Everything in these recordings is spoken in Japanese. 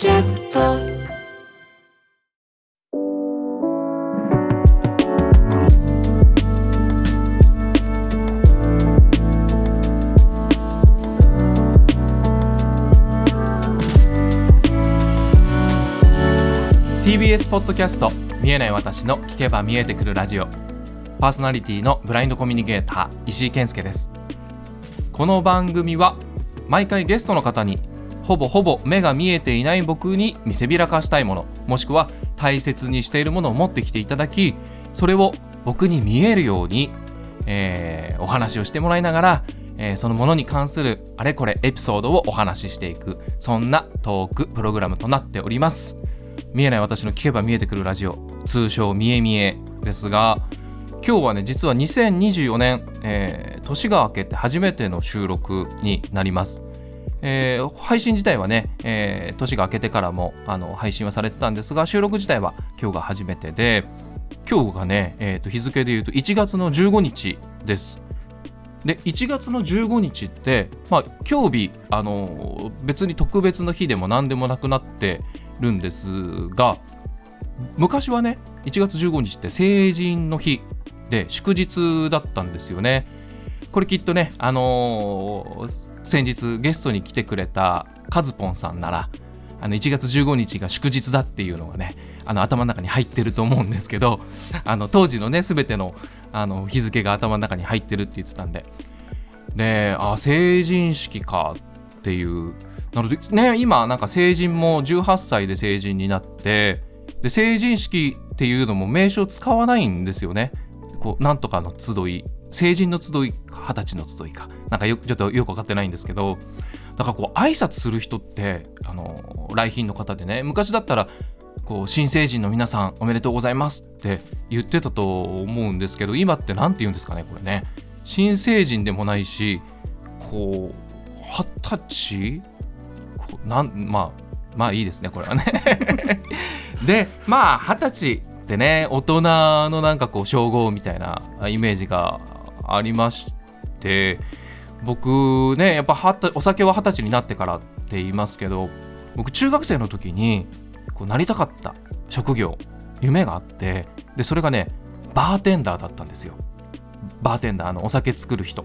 キャスト。TBS ポッドキャスト見えない私の聞けば見えてくるラジオ。パーソナリティのブラインドコミュニケーター石井健介です。この番組は毎回ゲストの方にほぼほぼ目が見えていない僕に見せびらかしたいものもしくは大切にしているものを持ってきていただきそれを僕に見えるように、えーお話をしてもらいながら、えーそのものに関するあれこれエピソードをお話ししていくそんなトークプログラムとなっております。見えない私の聞けば見えてくるラジオ通称見え見えですが今日はね実は2024年、えー年が明けて初めての収録になります、えー配信自体はね、えー年が明けてからもあの配信はされてたんですが収録自体は今日が初めてで今日がね、えーと日付で言うと1月の15日です。で1月の15日って、まあ、今日日、あの別に特別の日でも何でもなくなってるんですが昔はね1月15日って成人の日で祝日だったんですよね。これきっとねあのー先日ゲストに来てくれたカズポンさんならあの1月15日が祝日だっていうのがねあの頭の中に入ってると思うんですけどあの当時のね全てのあの日付が頭の中に入ってるって言ってたんで。であ成人式かっていうなのでね今なんか成人も18歳で成人になってで成人式っていうのも名称使わないんですよね。こうなんとかの集い。成人の集いか二十歳の集いか。なんかよちょっとよく分かってないんですけどだからこう挨拶する人ってあの来賓の方でね昔だったらこう新成人の皆さんおめでとうございますって言ってたと思うんですけど今って何て言うんですかねこれね。新成人でもないしこう二十歳？なんまあまあいいですねこれはね。でまあ二十歳ってね大人のなんかこう称号みたいなイメージがありまして僕ねやっぱお酒は二十歳になってからって言いますけど僕中学生の時にこうなりたかった職業夢があってでそれがねバーテンダーだったんですよ。バーテンダーのお酒作る人。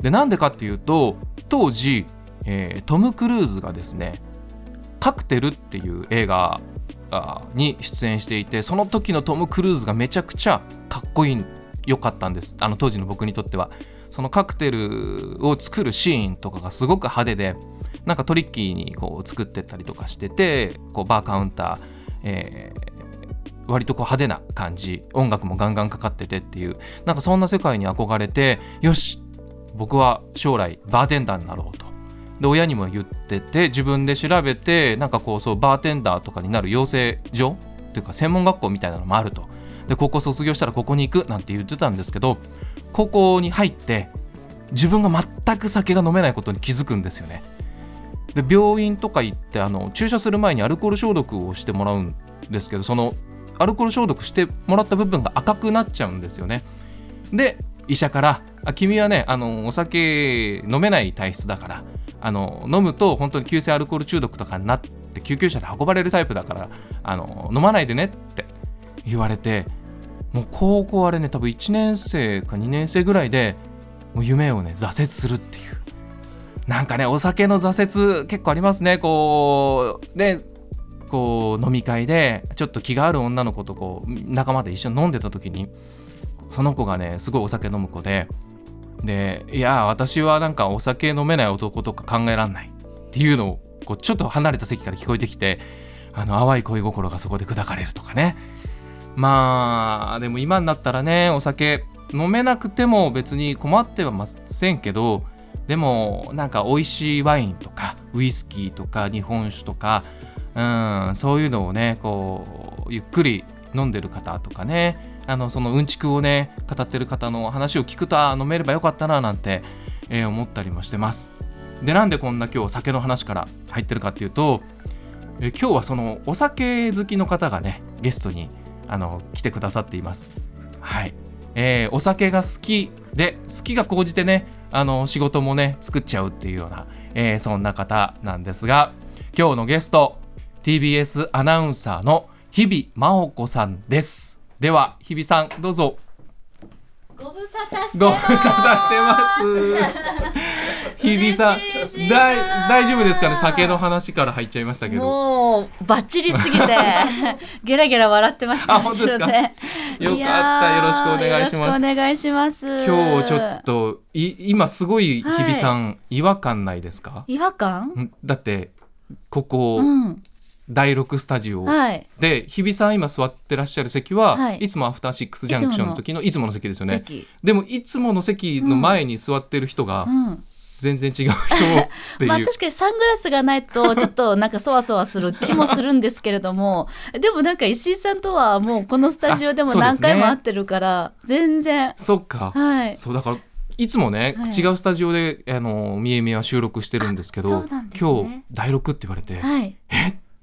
でなんでかっていうと当時、えートム・クルーズがですね「カクテル」っていう映画に出演していてその時のトム・クルーズがめちゃくちゃかっこいい良かったんです。あの当時の僕にとっては。そのカクテルを作るシーンとかがすごく派手でなんかトリッキーにこう作ってったりとかしててこうバーカウンター、えー割とこう派手な感じ。音楽もガンガンかかっててっていう。なんかそんな世界に憧れてよし僕は将来バーテンダーになろうと。で親にも言ってて自分で調べてなんかこうそうバーテンダーとかになる養成所っていうか専門学校みたいなのもあると。で高校卒業したらここに行くなんて言ってたんですけど高校に入って自分が全く酒が飲めないことに気づくんですよね。で病院とか行ってあの注射する前にアルコール消毒をしてもらうんですけどそのアルコール消毒してもらった部分が赤くなっちゃうんですよね。で医者から「あ君はねあのお酒飲めない体質だからあの飲むと本当に急性アルコール中毒とかになって救急車で運ばれるタイプだからあの飲まないでね」って言われてもう高校あれね多分1年生か2年生ぐらいでもう夢をね挫折するっていう。なんかねお酒の挫折結構ありますね。こうねこう飲み会でちょっと気がある女の子とこう仲間で一緒に飲んでた時にその子がねすごいお酒飲む子ででいや私はなんかお酒飲めない男とか考えらんないっていうのをこうちょっと離れた席から聞こえてきてあの淡い恋心がそこで砕かれるとかね。まあでも今になったらねお酒飲めなくても別に困ってはませんけどでもなんか美味しいワインとかウイスキーとか日本酒とかうんそういうのをねこうゆっくり飲んでる方とかねあのそのうんちくをね語ってる方の話を聞くと飲めればよかったななんて、えー思ったりもしてます。でなんでこんな今日酒の話から入ってるかっていうと、えー今日はそのお酒好きの方がねゲストにあの来てくださっています。はい。えーお酒が好きで好きが高じてねあの仕事もね作っちゃうっていうような、えーそんな方なんですが今日のゲスト TBS アナウンサーの日々真央子さんです。では日々さんどうぞ。ご無沙汰してます。日々さん嬉しいだいな大丈夫ですかね？酒の話から入っちゃいましたけど。もうバッチリすぎて ゲラゲラ笑ってましたあ本当ですか？よかった。よろしくお願いします。よろしくお願いします。今日ちょっとい今すごい日々さん、違和感ないですか？違和感？んだってここ、うん。第6スタジオはい。で日比さん今座ってらっしゃる席は、はい。い、つもアフターシックスジャンクションの時のいつもの席ですよね。席。でもいつもの席の前に座ってる人がうん全然違う人っていう、まあ確かにサングラスがないとちょっとなんかそわそわする気もするんですけれどもでもなんか石井さんとはもうこのスタジオでも何回も会ってるから、全然。そっか、はい。そうだからいつもね、はい。違うスタジオであの三重めは収録してるんですけあどね。今日第6って言われて、はい。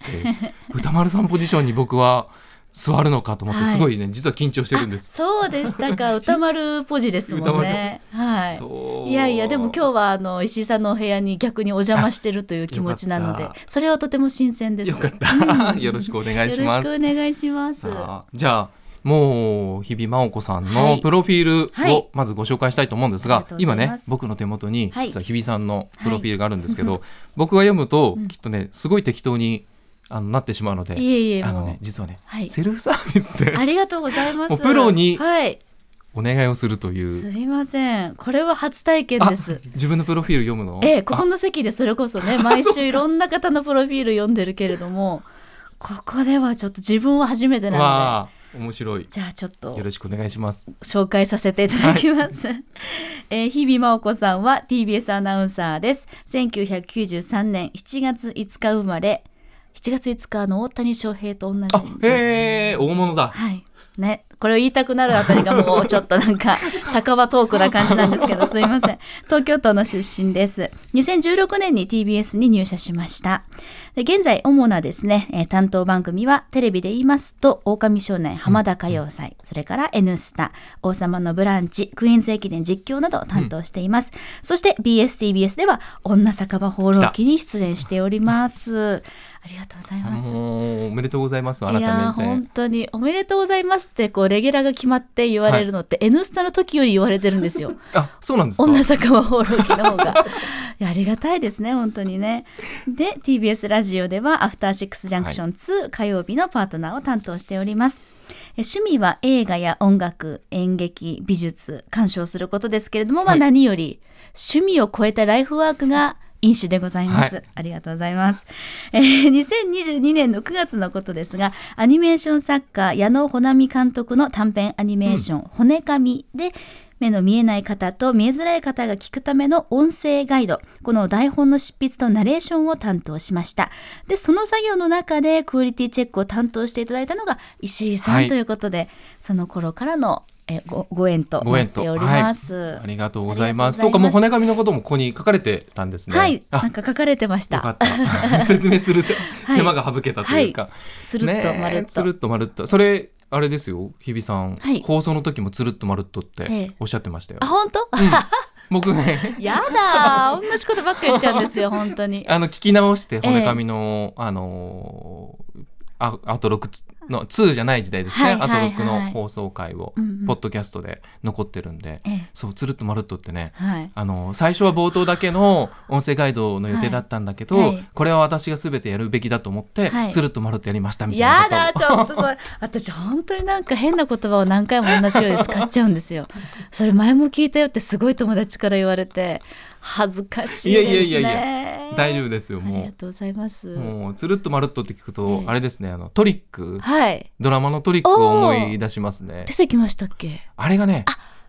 で歌丸さんポジションに僕は座るのかと思って、はい。すごいね実は緊張してるんです。そうでしたか。歌丸ポジですもんね。はい。いやいやでも今日はあの石井さんのお部屋に逆にお邪魔してるという気持ちなのでそれはとても新鮮です。よかった、よろしくお願いしよろしますくお願いします。じゃあもう日比真央子さんはい。のプロフィールはい。をまずご紹介したいと思うんですが、ありがとうござ今ねいます。僕の手元にはい。実は日比さんのプロフィールがあるんですけど、僕が読むとうん。きっとねすごい適当にあのなってしまうので、いえいえあのね実はね、はい。セルフサービス。でありがとうございます。プロにはい。お願いをするという。すみません。これは初体験あです。自分のプロフィール読むの？ええここあの席でそれこそね毎週いろんな方のプロフィール読んでるけれどもここではちょっと自分は初めてなのわあ面白い。でじゃあちょっと。よろしくお願いします。紹介させていただきます。えー日々真央子さんは TBS アナウンサーです。1993年7月5日生まれ、7月5日の大谷翔平と同じあ。へえ大物だ。はい。ね、これを言いたくなるあたりがもう ちょっとなんか酒場トークな感じなんですけど すいません。東京都の出身です。2016年に TBS に入社しましたで現在主なですね、えー担当番組はテレビで言いますと狼少年浜田歌謡祭、それから N スタ王様のブランチクイーンズ駅伝実況などを担当しています、そして BSTBS では女酒場放浪記に出演しております。ありがとうございます。おめでとうございます改いやーめて。本当におめでとうございますってこうレギュラーが決まって言われるのって「N スタ」の時より言われてるんですよ。あそうなんですか？女酒場放浪記の方が。いやありがたいですね本当にね。で TBS ラジオでは「アフターシックスジャンクション2」火曜日のパートナーを担当しております。え趣味は映画や音楽演劇美術鑑賞することですけれども、まあ、はい何より趣味を超えたライフワークが飲酒でございます、はい。ありがとうございます、えー2022年の9月のことですがアニメーション作家矢野穂波監督の短編アニメーション「骨紙」で目の見えない方と見えづらい方が聞くための音声ガイドこの台本の執筆とナレーションを担当しましたでその作業の中でクオリティチェックを担当していただいたのが石井さはいんということで、その頃からのえごご縁となっております。ありがとうございます。ありがとうございますそうか、もう骨紙のこともここに書かれてたんですね。はい、あなん、か書かれてました。説明するせ はい手間が省けたというか。つるっとまるっと。ねえつるっとまるっと。それ、あれですよ、日比さん、はい放送の時もつるっとまるっとっえてえおっしゃってましたよ。あ、本当？うん僕ね、やだー、同じことばっか言っちゃうんですよ、本当に。あの、聞き直して、骨紙の、あのーあアウトロックの2じゃない時代ですね、はいはいはい。アウトロックの放送回を、うんうん。ポッドキャストで残ってるんで、ええ、そう、つるっとまるっとってね、はい。あの最初は冒頭だけの 音声ガイドの予定だったんだけど、はいはい。これは私が全てやるべきだと思って、はい。つるっとまるっとやりましたみたいなやだちょっとそれ。私本当になんか変な言葉を何回も同じように使っちゃうんですよ。それ前も聞いたよってすごい友達から言われて恥ずかしいですね。いやいやいやい大丈夫ですよありもがとうございます。うもうつるっとまるっとって聞くと、ええ。あれですねあのトリック。はい。ドラマのトリックを思い出しますね。出てきましたっけ？あれがね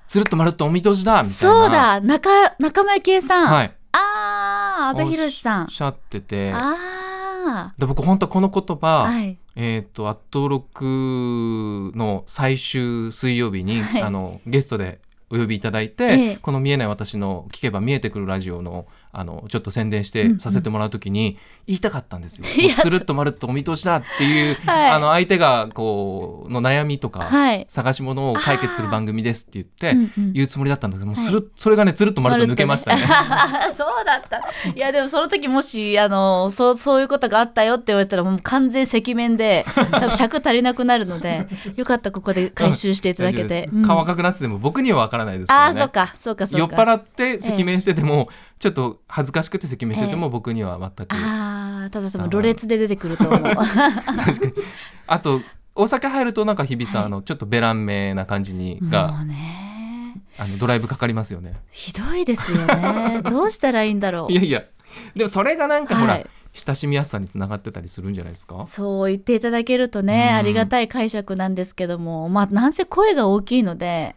つるっとまるっとお見通しだみたいな。そうだ中仲間由紀恵さん、はい。ああ阿部寛さん。おっしゃってて。あで僕本当この言あ葉、はい。えっ、と、アットロックの最終水曜日に、はい。あの、ゲストでお呼びいただいて、ええ。この見えない私の聞けば見えてくるラジオの、あのちょっと宣伝してさせてもらうときに言いたかったんですよ。つるっとまるっとお見通しだっていう、はいあの相手がこうの悩みとか、はい。探し物を解決する番組ですって言って、言うつもりだったんだけどもする、それがねつるっとまるっと抜けましたね。そうだった。いやでもその時もしあのそうそういうことがあったよって言われたらもう完全赤面で多分尺足りなくなるのでよかったここで回収していただけて。うん顔赤くなってても僕にはわからないですからね。ああそうかそうかそうか。酔っ払って赤面してても、ちょっと恥ずかしくて赤面してても僕には全く、ああただでもろれつで出てくると思う。確かに。あとお酒入るとなんか日比さん、あのちょっとベラン名な感じにもがうね。あのドライブかかりますよね。ひどいですよね。どうしたらいいんだろう。い。やいや。でもそれがなんかほら、はい。親しみやすさにつながってたりするんじゃないですか？そう言っていただけるとね、うん。ありがたい解釈なんですけども。まあなんせ声が大きいので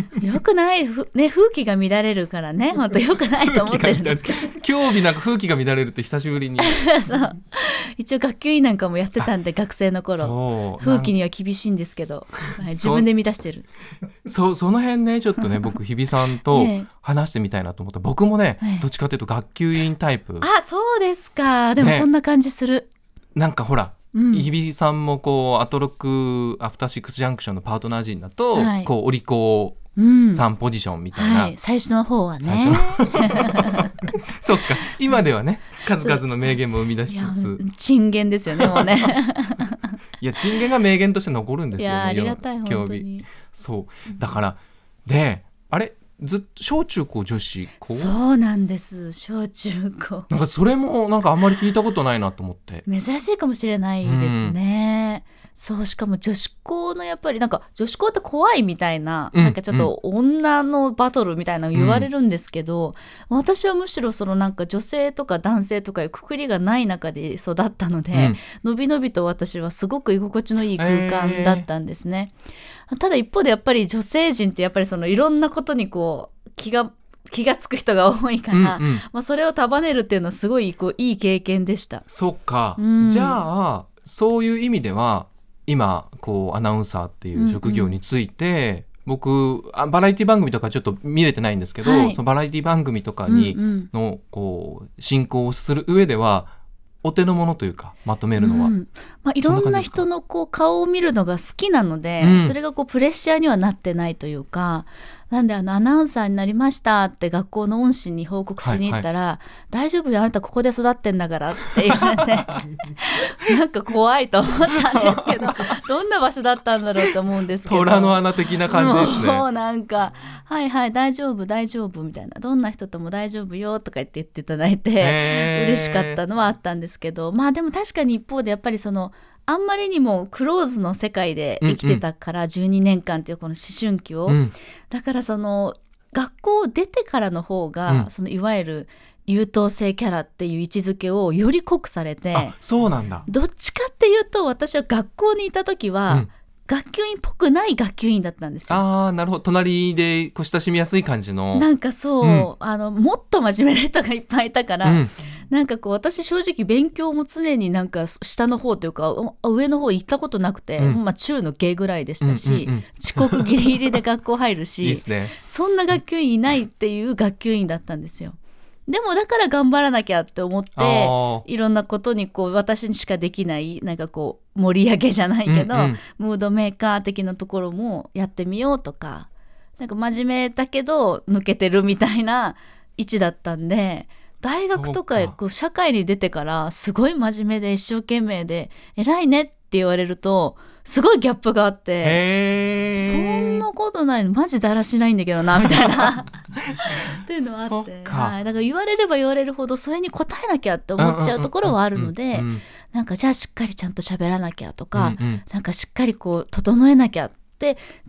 よくないふ、ね、風紀が乱れるからね。本当よくないと思ってるんですけど。今日日なんか風紀が乱れるって久しぶりに。そう。一応学級委員なんかもやってたんで学生の頃。そう風紀には厳しいんですけど、はい、自分で乱してる。そうその辺ねちょっとね僕日比さんとええ。話してみたいなと思って僕もね、ええ。どっちかというと学級委員タイプ。あそうですか。でもね。そんな感じする、なんかほらうん。日比さんもこうアトロックアフターシックスジャンクションのパートナー陣だと、はい。こうお利口うん。さんポジションみたいな、はい、最初の方はね。そっか。今ではね数々の名言も生み出しつつ。珍言ですよねもうね。いや珍言が名言として残るんですよねありがたいそう。だからであれずっと小中高女子高そうなんです。小中高。なんかそれもなんかあんまり聞いたことないなと思って。珍しいかもしれないですね、そうしかも女子校のやっぱりなんか女子校って怖いみたいな、うんなんかちょっと女のバトルみたいなの言われるんですけど、私はむしろそのなんか女性とか男性とかいうくくりがない中で育ったので、うん。のびのびと私はすごく居心地のいい空間だったんですね。ただ一方でやっぱり女性陣ってやっぱりそのいろんなことにこう気が気がつく人が多いから、うんうん。まあ、それを束ねるっていうのはすごいこういい経験でした。そっか、うん。じゃあそういう意味では今こうアナウンサーっていう職業について、僕あバラエティ番組とかちょっと見れてないんですけど、はい。そのバラエティ番組とかに、うんうん。のこう進行をする上ではお手の物というかまとめるのは、うんまあ、いろんな人のこう顔を見るのが好きなので、うんそれがこうプレッシャーにはなってないというかなんであのアナウンサーになりましたって学校の恩師に報告しに行ったら「大丈夫よあなたここで育ってんだから」って言われて なんか怖いと思ったんですけどどんな場所だったんだろうと思うんですけど。虎の穴的な感じですもうね。なんか「はいはい大丈夫大丈夫」みたいな「どんな人とも大丈夫よ」とか言って言っていただいて。嬉しかったのはあったんですけどまあでも確かに一方でやっぱりそのあんまりにもクローズの世界で生きてたから12年間っていうこの思春期を、うん。だからその学校を出てからの方が、うん。そのいわゆる優等生キャラっていう位置づけをより濃くされてあそうなんだ。どっちかっていうと私は学校にいた時は、うん。学級委員っぽくない学級委員だったんですよ。ああなるほど。隣でこう親しみやすい感じの。なんかそう、うん。あのもっと真面目な人がいっぱいいたから、うんなんかこう私正直勉強も常になんか下の方というかお上の方行ったことなくて、うんまあ中の下ぐらいでしたし、うんうんうん遅刻ギリギリで学校入るし いいね。そんな学級委員いないっていう学級委員だったんですよ。でもだから頑張らなきゃって思っていろんなことにこう私にしかできないなんかこう盛り上げじゃないけど、うんうんムードメーカー的なところもやってみようとかなんか真面目だけど抜けてるみたいな位置だったんで大学とかこう社会に出てからすごい真面目で一生懸命で偉いねって言われるとすごいギャップがあって。そんなことないの。マジだらしないんだけどなみたいな。っていうのはあって。はい、だから言われれば言われるほどそれに応えなきゃって思っちゃうところはあるのでうんうんなんかじゃあしっかりちゃんと喋らなきゃとか、うんうん。なんかしっかりこう整えなきゃって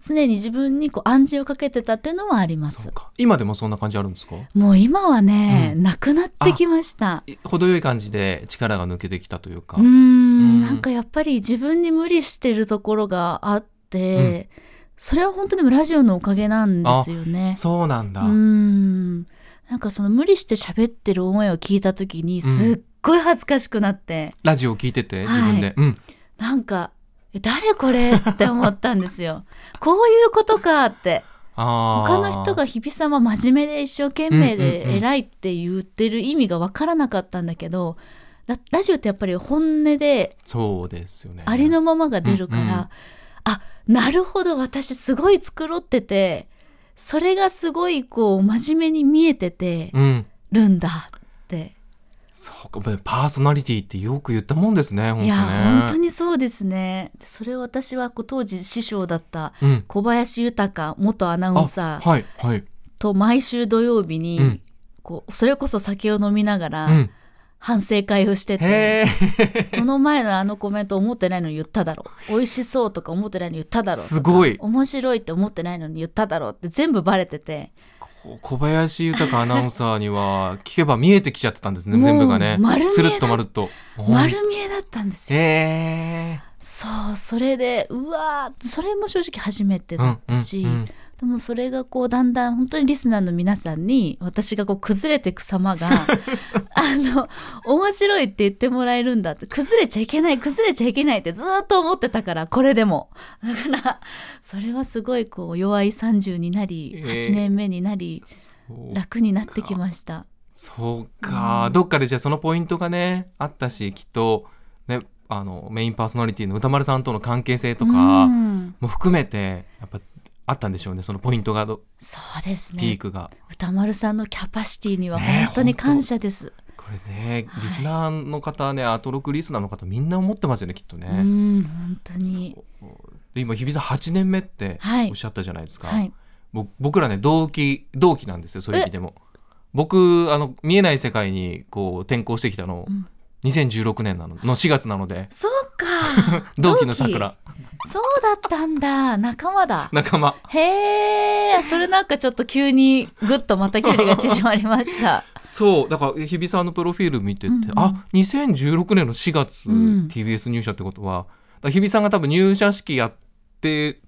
常に自分にこう暗示をかけてたっていうのはあります。今でもそんな感じあるんですか？もう今はね、うなくなってきました。い程よい感じで力が抜けてきたというか。うーんうん。なんかやっぱり自分に無理してるところがあって、それは本当にもラジオのおかげなんですよね。そうなんだ。うーん。なんかその無理して喋ってる思いを聞いた時にすっごい恥ずかしくなって、ラジオを聞いててはい自分で。うん。なんかえ誰これって思ったんですよ。こういうことかって。他の人が日比さんは真面目で一生懸命で偉いって言ってる意味が分からなかったんだけど、ララジオってやっぱり本音でそうですよね。ありのままが出るから、うんうん。あなるほど私すごい繕っててそれがすごいこう真面目に見えててうん。るんだって、そうかパーソナリティってよく言ったもんですね本当ね。いや本当にそうですね。でそれを私は当時師匠だったうん。小林豊元アナウンサーはいはい。と毎週土曜日に、うん。こうそれこそ酒を飲みながらうん。反省会をしてて、この前のあのコメント思ってないのに言っただろ美味しそうとか思ってないのに言っただろとかすごい。面白いって思ってないのに言っただろって全部バレててこ小林豊アナウンサーには聞けば見えてきちゃってたんですね全部がね。つるっとまるっと。丸見えだったんですよ、へえ。そうそれでうわーそれも正直初めてだったし、うんうんうんでもそれがこうだんだん本当にリスナーの皆さんに私がこう崩れていく様が あの面白いって言ってもらえるんだって崩れちゃいけない崩れちゃいけないってずっと思ってたからこれでも。だからそれはすごいこう弱い30になりえー8年目になりそう楽になってきました。そうか、どっかでじゃあそのポイントがねあったしきっとねあのメインパーソナリティの歌丸さんとの関係性とうかん。も含めてやっぱあったんでしょうねそのポイントがどそうですね。ピークが。歌丸さんのキャパシティには本当に感謝です。これねはい。リスナーの方ね、アトロクリスナーの方みんな思ってますよねきっとね。うん本当に。今日比さん8年目ってはい。おっしゃったじゃないですか、はい。ぼ僕らね同期同期なんですよそういう意味でも。僕あの見えない世界にこう転校してきたの、うん2016年なのの4月なので。そうか。同期の桜。そうだったんだ。仲間だ。仲間。へえそれなんかちょっと急にぐっとまた距離が縮まりました。そう。だから日比さんのプロフィール見てて、うんうん。あ2016年の4月、うん。TBS 入社ってことは。日比さんが多分入社式やって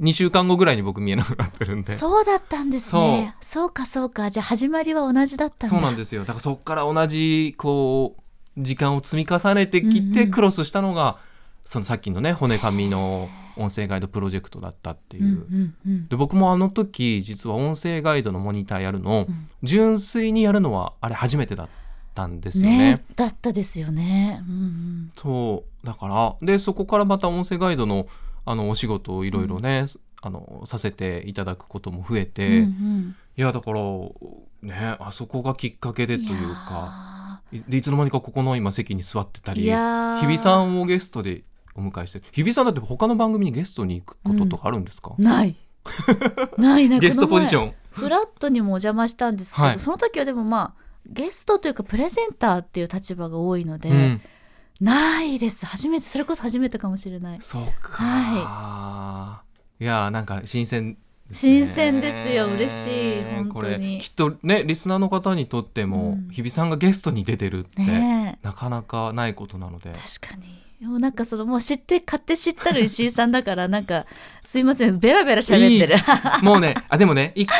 2週間後ぐらいに僕見えなくなってるんで。そうだったんですね。そう。かそうか。じゃあ始まりは同じだったんだ。そうなんですよ。だからそこから同じこう時間を積み重ねてきうんうん。てクロスしたのが、そのさっきのね骨紙の音声ガイドプロジェクトだったっていう。うんうんうん。で僕もあの時実は音声ガイドのモニターやるの、うん。純粋にやるのはあれ初めてだったんですよね。ねだったですよね。うんうん。そうだからでそこからまた音声ガイドのあのお仕事をいろいろね、あのさせていただくことも増えて、うんうん。いやだからねあそこがきっかけでというか。いでいつの間にかここの今席に座ってたいり日比さんをゲストでお迎えして日比さんだって他の番組にゲストに行くこととかあるんですか、ない。ないねゲストポジシンョン。フラットにもお邪魔したんですけど、はい。その時はでもまあゲストというかプレゼンターっていう立場が多いので、うん、ないです。初めてそれこそ初めてかもしれない。そうか、い、やなんか新鮮新ね鮮ですよ嬉しい本当これにきっとねリスナーの方にとっても、うん。日比さんがゲストに出てるって、ねえ。なかなかないことなので。確かにもうなんかそのもう知って勝手知ったる石井さんだからなんか すいませんベラベラ喋ってる。もうねあでもね一個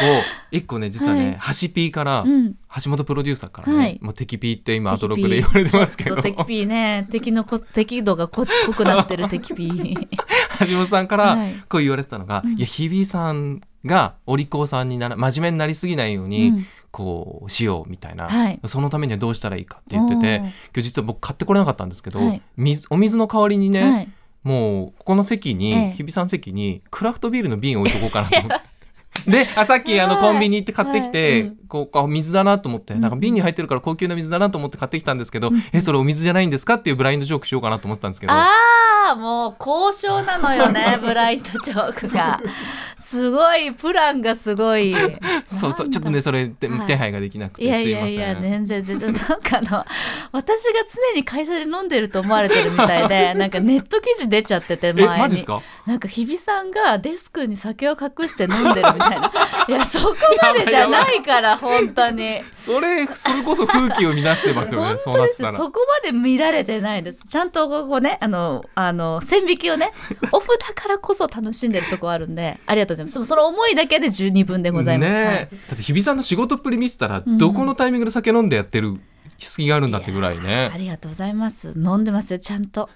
一個ね実はね、はい。ハシピーから、うん。橋本プロデューサーからね、はい。もう敵ピーって今ア敵トロクで言われてますけど。敵ピーね敵のこ敵度がこ濃くなってる敵ピー。橋本さんからはい。こう言われてたのが、うん。いや日比さんがお利口さんになら真面目になりすぎないように、うんこうしようみたいな、はい。そのためにはどうしたらいいかって言ってて今日実は僕買ってこれなかったんですけど、はい。水お水の代わりにね、はい。もうここの席に、ええ。日比さん席にクラフトビールの瓶置いとこうかなと思って。であさっきあのはい。コンビニ行って買ってきて、はい。うん。こうあ水だなと思ってうん。なんか瓶に入ってるから高級な水だなと思って買ってきたんですけど、うん。えそれお水じゃないんですかっていうブラインドジョークしようかなと思ってたんですけど。ああもう交渉なのよね ブラインドジョークが。すごいプランがすごい。そうそうちょっとねそれ手,、はい。手配ができなくてすいませんいやいや全然全然なんかあの私が常に会社で飲んでると思われてるみたいで なんかネット記事出ちゃっててえ前に。マジですか？なんか日比さんがデスクに酒を隠して飲んでるみたいないやそこまでじゃないから本当に。それそれこそ風紀を乱してますよね 本当です。そこまで見られてないです。ちゃんとここねあのあの線引きをねオフだからこそ楽しんでるとこあるんでありがとうございます。そその思いだけで十二分でございます、ねはい。えだって日比さんの仕事っぷり見てたら、うん。どこのタイミングで酒飲んでやってる隙があるんだってぐらいねありがとうございます飲んでますよちゃんと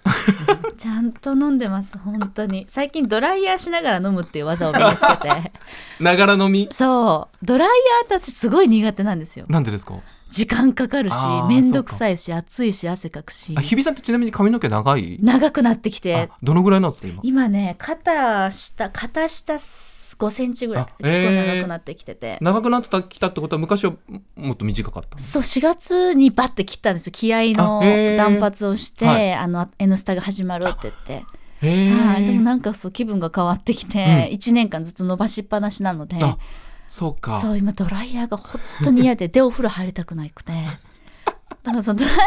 ちゃんと飲んでます本当に最近ドライヤーしながら飲むっていう技を身につけてながら飲みそうドライヤー私すごい苦手なんですよなんでですか時間かかるしあーめんどくさいし暑いし汗かくし日比さんってちなみに髪の毛長い長くなってきてどのぐらいなんですか今今ね肩下肩下5センチぐらいあ結構えー長くなってきてて、長くなってきたってことは昔はもっと短かったそう4月にバッて切ったんですよ。気合の断髪をして「はい。あの N スタ」が始まるって言って、はい、でもなんかそう気分が変わってきて、1年間ずっと伸ばしっぱなしなので。あそうか。そう今ドライヤーが本当に嫌ででお風呂入りたくなくて。だからそのドライヤー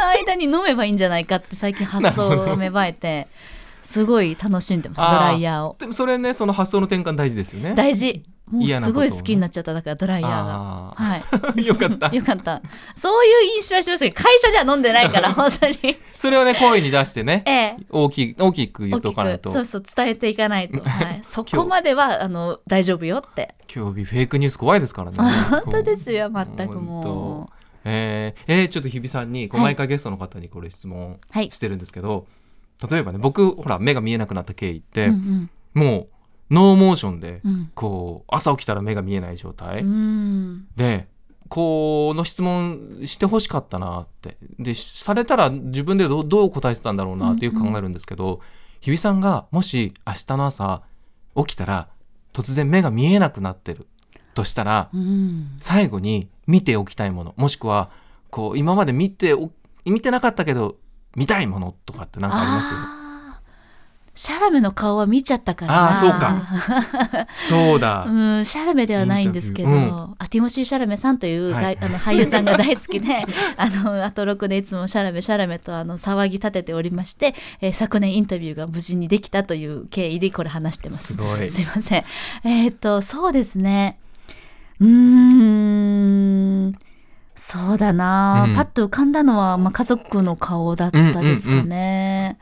の間に飲めばいいんじゃないかって最近発想が芽生えてすごい楽しんでますドライヤーを。でもそれねその発想の転換大事ですよね。大事。もうすごい好きになっちゃっただからドライヤーが。あはい。ー よかった。よかった。そういう印象はしますけど会社じゃ飲んでないから 本当に。それをね声に出してねええ。大きい大きく言っ大きておかないと。くそうそう伝えていかないと、はい、そこまではあの大丈夫よって。今日日フェイクニュース怖いですからね本当ですよ全く本も当。えーえーちょっと日比さんにこうはい。毎回ゲストの方にこれ質問うはい。してるんですけど、例えばね僕ほら目が見えなくなった経緯って、うんもうノーモーションでうん。こう朝起きたら目が見えない状態、うんうん。でこの質問してほしかったなって。でされたら自分でどう答えてたんだろうなってよく考えるんですけど、日比さんがもし明日の朝起きたら突然目が見えなくなってる。としたらうん。最後に見ておきたいもの。もしくはこう今まで見てお見てなかったけど見たいものとかって何かあります？シャラメの顔は見ちゃったからな。あーそうか。そうだ、うん、シャラメではないんですけど、インタビュー。あティモシー・シャラメさんという、はい。があの俳優さんが大好きで あのアトロクでいつもシャラメシャラメとあの騒ぎ立てておりまして、えー昨年インタビューが無事にできたという経緯でこれ話してます。すごい。すいません。えっ、とそうですね。うーん。そうだな、うん。パッと浮かんだのは、まあ、家族の顔だったですかね。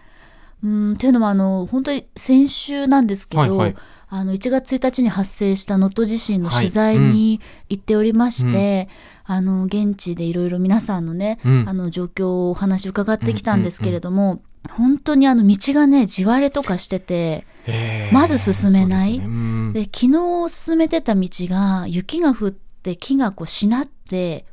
うんっていうのもあの本当に先週なんですけど、はいはい。あの1月1日に発生した能登地震の取材に行っておりまして、あの現地でいろいろ皆さんのね、うん。あの状況をお話伺ってきたんですけれども、本当にあの道がね地割れとかしててえーまず進めない。ですね。うん。で昨日進めてた道が雪が降って木がこうしなって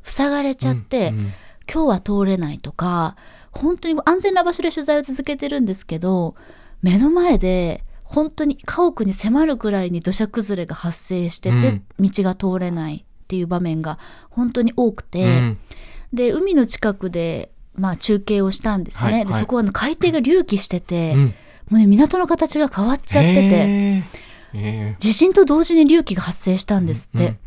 塞がれちゃって、うんうん。今日は通れないとか本当に安全な場所で取材を続けてるんですけど目の前で本当に家屋に迫るくらいに土砂崩れが発生してて、道が通れないっていう場面が本当に多くて、うん。で海の近くで、まあ、中継をしたんですね、はいはい。でそこはあの海底が隆起してて、うん。もうね、港の形が変わっちゃってて。地震と同時に隆起が発生したんですって、うん。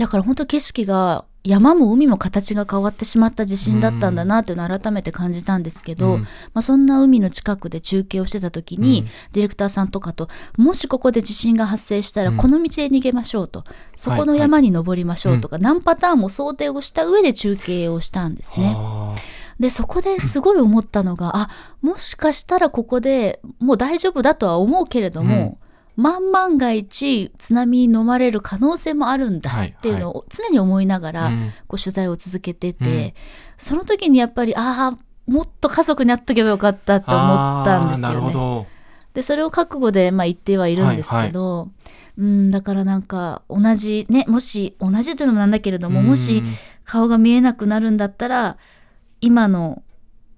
だから本当景色が山も海も形が変わってしまった地震だったんだなっていうのを改めて感じたんですけど、うん。まあ、そんな海の近くで中継をしてた時に、うん。ディレクターさんとかともしここで地震が発生したらうん。この道で逃げましょうと、そこの山に登りましょうとか、何パターンも想定をした上で中継をしたんですね。はでそこですごい思ったのがあもしかしたらここでもう大丈夫だとは思うけれども、万万が一津波に飲まれる可能性もあるんだっていうのを常に思いながら、こう取材を続けてて、うん。その時にやっぱりああもっと家族に会っとけばよかったって思ったんですよね。でそれを覚悟でまあ言ってはいるんですけど、うんだからなんか同じねもし同じというのもなんだけれども、もしうん顔が見えなくなるんだったら今の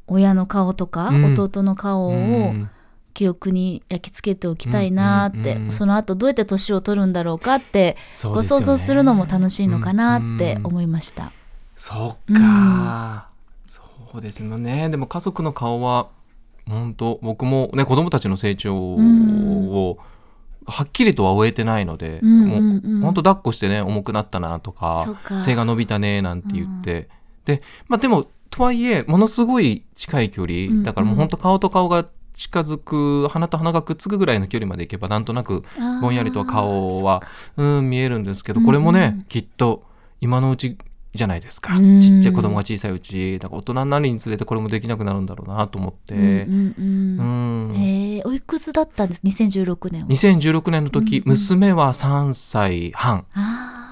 親の顔とか、うん。弟の顔をうん記憶に焼き付けておきたいなって、うんうんうんその後どうやって年を取るんだろうかってご想像するのも楽しいのかなってうん。思いました。そうか、そうですよね。でも家族の顔は本当僕もね子供たちの成長をはっきりとは終えてないので、うんもううん。うん本当抱っこしてね重くなったなとか背が伸びたねなんて言って、でまあでもとはいえものすごい近い距離、うん。だからもう本当顔と顔が近づく鼻と鼻がくっつくぐらいの距離まで行けばなんとなくぼんやりとは顔はうん見えるんですけどこれもね、きっと今のうちじゃないですか、うん。ちっちゃい子供が小さいうち。だから大人になるにつれてこれもできなくなるんだろうなと思って、うんうんうんうん。へえおいくつだったんです？2016年は。2016年の時、うんうん娘は3歳半。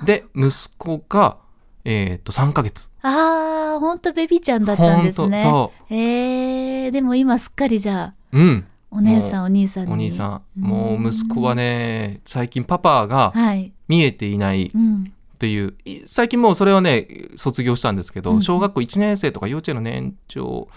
で息子が、えっ、と3ヶ月。ああほんとベビーちゃんだったんですね。ほんとえー、でも今すっかりじゃあそううん。お姉さんお兄さんに。お兄さん。うん。もう息子はね最近パパがはい、見えていないうん、っていう。い最近もうそれはね卒業したんですけど、うん。小学校1年生とか幼稚園の年長、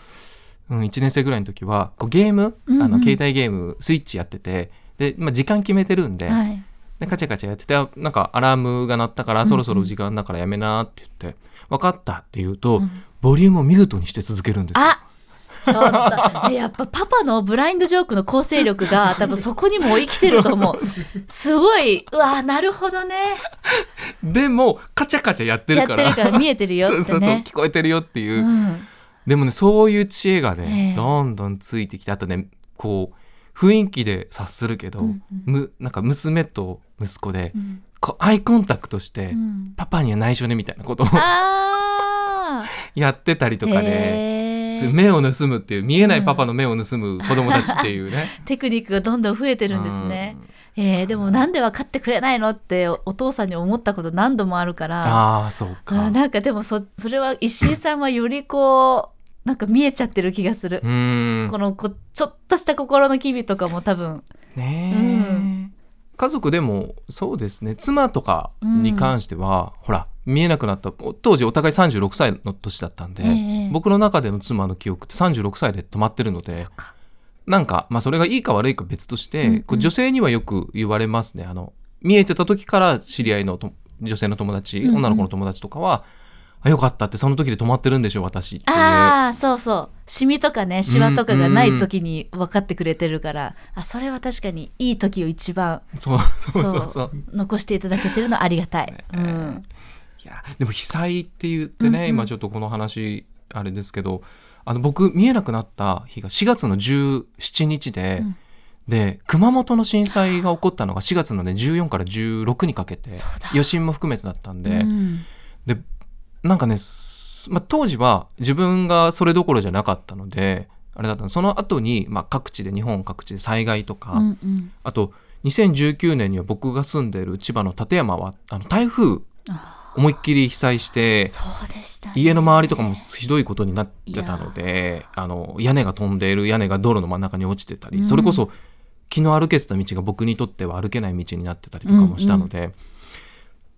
うん、1年生ぐらいの時はこうゲーム、うんうん。あの携帯ゲームスイッチやっててで、まあ、時間決めてるんで,、はいでカチャカチャやっててあなんかアラームが鳴ったからうんそろそろ時間だからやめなって言って、分かったって言うと、うん。ボリュームをミュートにして続けるんですよ。あちょっと、ね、やっぱパパのブラインドジョークの構成力が 多分そこにも生きてると思う。すごい、うわ、なるほどね。でもカチャカチャやってやってるからるから見えてるよってそうそうそうね。聞こえてるよっていう、うん。でもねそういう知恵がね、ええ。どんどんついてきてあとねこう雰囲気で察するけど、うんうんむなんか娘と息子でうんこうアイコンタクトして、うんパパには内緒ねみたいなことをあ やってたりとーかで、目を盗むっていう見えないパパの目を盗む子供たちっていうね。テクニックがどんどん増えてるんですね。えーでもなんで分かってくれないのってお父さんに思ったこと何度もあるから。ああそうあか。なんかでもそそれは石井さんはよりこうなんか見えちゃってる気がする。う。ーん。このこちょっとした心の機微とかも多分。ねえ、うん。家族でもそうですね。妻とかに関しては、ほら見えなくなった当時お互い36歳の年だったんで、ええ僕の中での妻の記憶って36歳で止まってるのでなんか、まあ、それがいいか悪いか別として、うんうん。女性にはよく言われますね。あの見えてた時から知り合いのと女性の友達、うんうん。女の子の友達とかは「あよかった」ってその時で止まってるんでしょ私っていう。ああそうそう。シミとかねシワとかがない時に分かってくれてるから、あそれは確かにいい時を一番そうそうそうそう。残していただけてるのありがたい、うん、いやでも被災って言ってね、うんうん今ちょっとこの話あれですけどあの僕見えなくなった日が4月の17日で、うん。で熊本の震災が起こったのが4月のね14から16にかけて余震も含めてだったんで、うん。でなんかね、すまあ、当時は自分がそれどころじゃなかったのであれだったの。その後にまあ各地で日本各地で災害とか、うんうん。あと2019年には僕が住んでる千葉の館山はあの台風あ思いっきり被災してね。家の周りとかもひどいことになってたのであの屋根が飛んでいる屋根が道路の真ん中に落ちてたり、うん。それこそ昨日歩けてた道が僕にとっては歩けない道になってたりとかもしたので、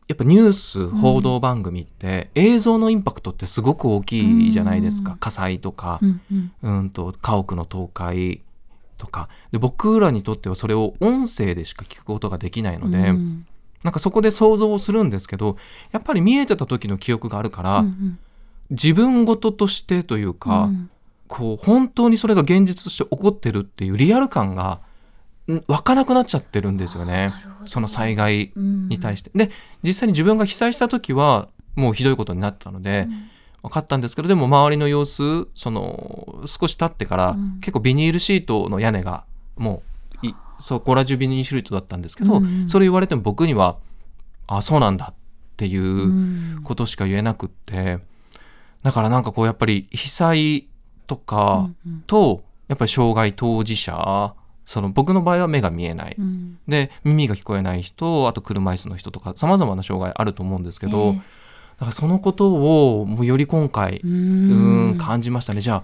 やっぱニュース報道番組って映像のインパクトってすごく大きいじゃないですか、うん。火災とかう、んうん。うんと家屋の倒壊とか。で僕らにとってはそれを音声でしか聞くことができないので、うん。なんかそこで想像をするんですけどやっぱり見えてた時の記憶があるから、うんうん。自分事としてというか、うん。こう本当にそれが現実として起こってるっていうリアル感がん湧かなくなっちゃってるんですよね。その災害に対しして。で実際に自分が被災した時はもうひどいことになってたので、分かったんですけどでも周りの様子その少し経ってから、うん。結構ビニールシートの屋根がもういそこら中ビニールシートだったんですけど、うんうん。それ言われても僕にはあそうなんだっていう。うん。ことしか言えなくってだからなんかこうやっぱり被災とかうんうん。とやっぱり障害当事者その僕の場合は目が見えない、うん。で耳が聞こえない人あと車椅子の人とかさまざまな障害あると思うんですけど、ええ。だからそのことをもうより今回ううん。ん感じましたね。じゃあ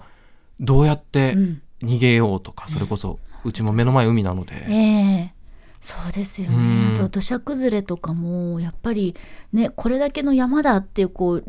どうやってうん。逃げようとかそれこそうちも目の前海なので、ええ。そうですよね。うん。あと土砂崩れとかもやっぱりねこれだけの山だっていうこう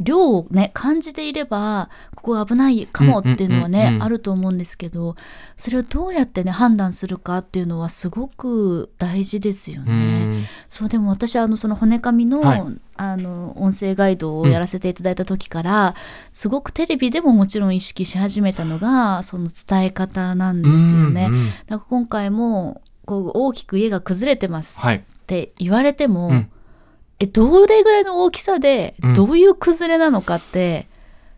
量をね感じていればここが危ないかもっていうのはね、うん。うんうんうんあると思うんですけどそれをどうやってね判断するかっていうのはすごく大事ですようね。ん。そうでも私はあのその骨紙の,、はい。あの音声ガイドをやらせていただいた時から、すごくテレビでももちろん意識し始めたのがその伝え方なんですよね。うんうんだから今回もこう大きく家が崩れてますっはい、て言われても、うんえどれぐらいの大きさでうん。どういう崩れなのかって、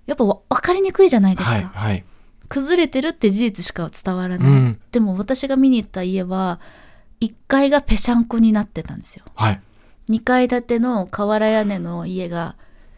やっぱわ分かりにくいじゃないですか、はいはい。崩れてるって事実しか伝わらない、うん。でも私が見に行った家は1階がぺしゃんこになってたんですよ。はい。2階建ての瓦屋根の家が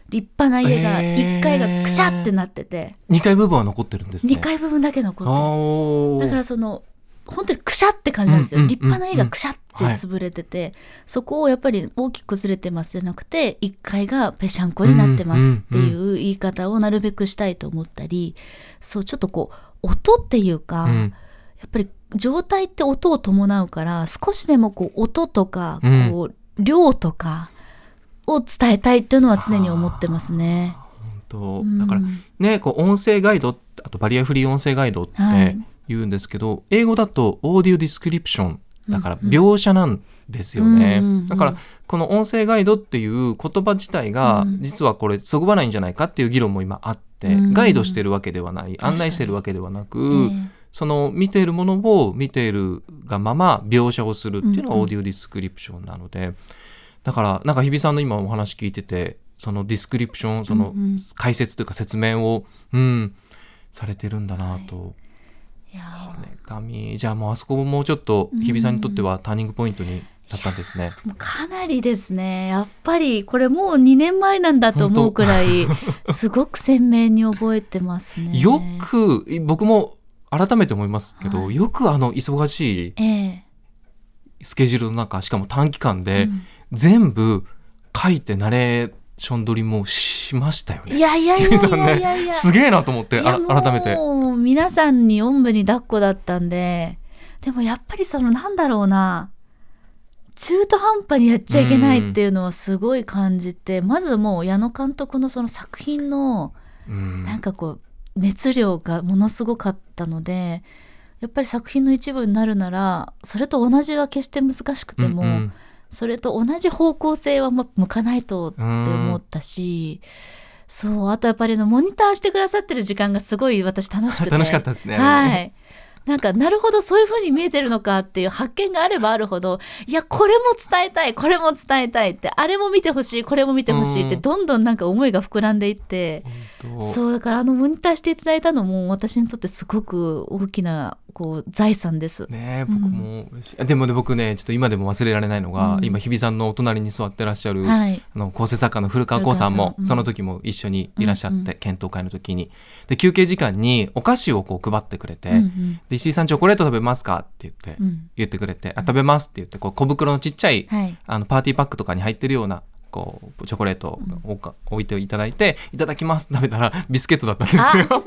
立派な家がえー。1階がくしゃってなってて、2階部分は残ってるんですね。2階部分だけ残ってる。だからその本当にくしゃって感じなんですよ、うんうん立派な絵がくしゃってはい。潰れてて、そこをやっぱり大きく崩れてますじゃなくて1階がぺしゃんこになってますっていう言い方をなるべくしたいと思ったりそうちょっとこう音っていうか、うん。やっぱり状態って音を伴うから少しでもこう音とか、うん。こう量とかを伝えたいっていうのは常に思ってますね。とうん。だからねこう音声ガイドあとバリアフリー音声ガイドってはい言うんですけど、英語だと audio description だから描写なんですよね、うんうんうん。だからこの音声ガイドっていう言葉自体がうん。実はこれそぐわないんじゃないかっていう議論も今あって、うん。ガイドしてるわけではない。案内してるわけではなく、ええ。その見ているものを見ているがまま描写をするっていうのが audio description なので、だからなんか日比さんの今お話聞いててそのディスクリプションその解説というか説明を、うん、されてるんだなと、いやー。骨紙じゃあもうあそこももうちょっと日比さんにとってはターニングポイントになったんですね。かなりですね。やっぱりこれもう2年前なんだと思うくらい すごく鮮明に覚えてますね。よく僕も改めて思いますけど、はい。よくあの忙しいええ。スケジュールの中しかも短期間でうん。全部書いてナレーション撮りもしましたよね。いやいやいやいやいやいや。すげえなと思ってあいやもう改めて。皆さんにおんぶに抱っこだったんででもやっぱりそのなんだろうな中途半端にやっちゃいけないっていうのはすごい感じて、まずもう矢野監督のその作品のうんなんかこう熱量がものすごかったのでやっぱり作品の一部になるならそれと同じは決して難しくても、うんうんそれと同じ方向性はま向かないとってうん思ったし、そうあとやっぱりあのモニターしてくださってる時間がすごい私楽しくて。楽しかったですね。はいなんかなるほどそういう風に見えてるのかっていう発見があればあるほどいやこれも伝えたいこれも伝えたいってあれも見てほしいこれも見てほしいってうん。どんどんなんか思いが膨らんでいって、そうだからあのモニターしていただいたのも私にとってすごく大きなこう財産です。ねえ僕も嬉しい、でもね僕ねちょっと今でも忘れられないのが、うん。今日比さんのお隣に座ってらっしゃる、はい、あの構成作家の古川光さんもその時も一緒にいらっしゃって、うんうん。検討会の時に。で休憩時間にお菓子をこう配ってくれて、うんうんで石井さんチョコレート食べますかって言って、うん。言ってくれて、あ食べますって言ってこう小袋のちっちゃいはい。あのパーティーパックとかに入ってるようなこうチョコレートを置いていただいていただきますって食べたら ビスケットだったんですよ。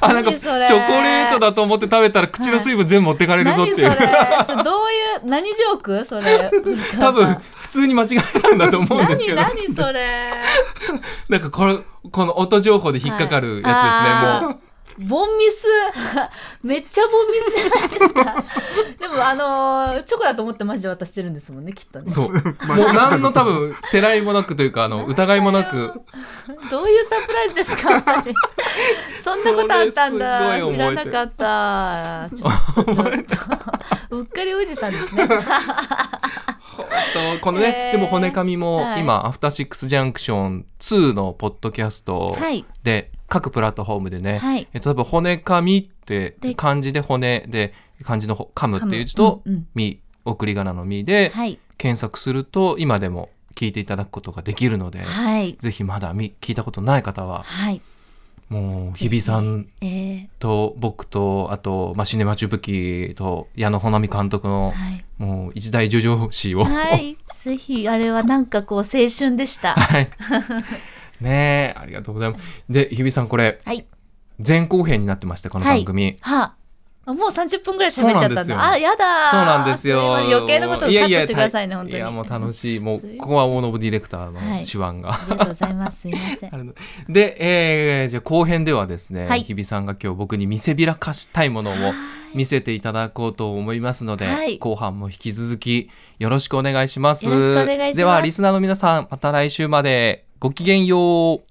あ なんかチョコレートだと思って食べたら口の水分全部持ってかれるぞって。いう、何それ。それどういう何ジョーク？それ。多分普通に間違えたんだと思うんですけど。何何それ。なんかこれこの音情報で引っかかるやつですね、はい。もう。ボンミス。めっちゃボンミスじゃないですか。でもあのーチョコだと思ってマジで渡してるんですもんねきっとね。そう。もう何の多分、てらいもなくというか、あの、疑いもなく、どういうサプライズですかそんなことあったんだ。知らなかった。ちょっと。ちょっとうっかりおじさんですね。とこのね、へー。でも骨紙もはい。今、アフターシックスジャンクション2のポッドキャストはい。で、各プラットフォームでね、はい。えっと、多分骨紙ってで漢字で骨で、漢字のほ噛むっていう字と、うんうん。み、送り仮名のみではい。検索すると、今でも聞いていただくことができるので、はい。ぜひまだみ聞いたことない方は、はい。もう、日比さんえー、と僕とあと、まあ、シネマチュブキと矢野穂波監督のはい。もう一大叙情詩を、はい、ぜひあれはなんかこう青春でした。はいねえありがとうございます。で日比さんこれはい。前後編になってましてこの番組、は。あ、もう30分ぐらい喋っちゃったんだ。あ、やだそうなんですよ。余計なことをカットしてくださいね、や本当に。いやもう楽しい。もうここは大信ディレクターはい。の手腕が、ありがとうございます。すいません。で、えーじゃあ後編ではですね、はい。日比さんが今日僕に見せびらかしたいものを見せていただこうと思いますので、はい。後半も引き続きよろしくお願いします。よろしくお願いします。ではリスナーの皆さんまた来週までごきげんよう。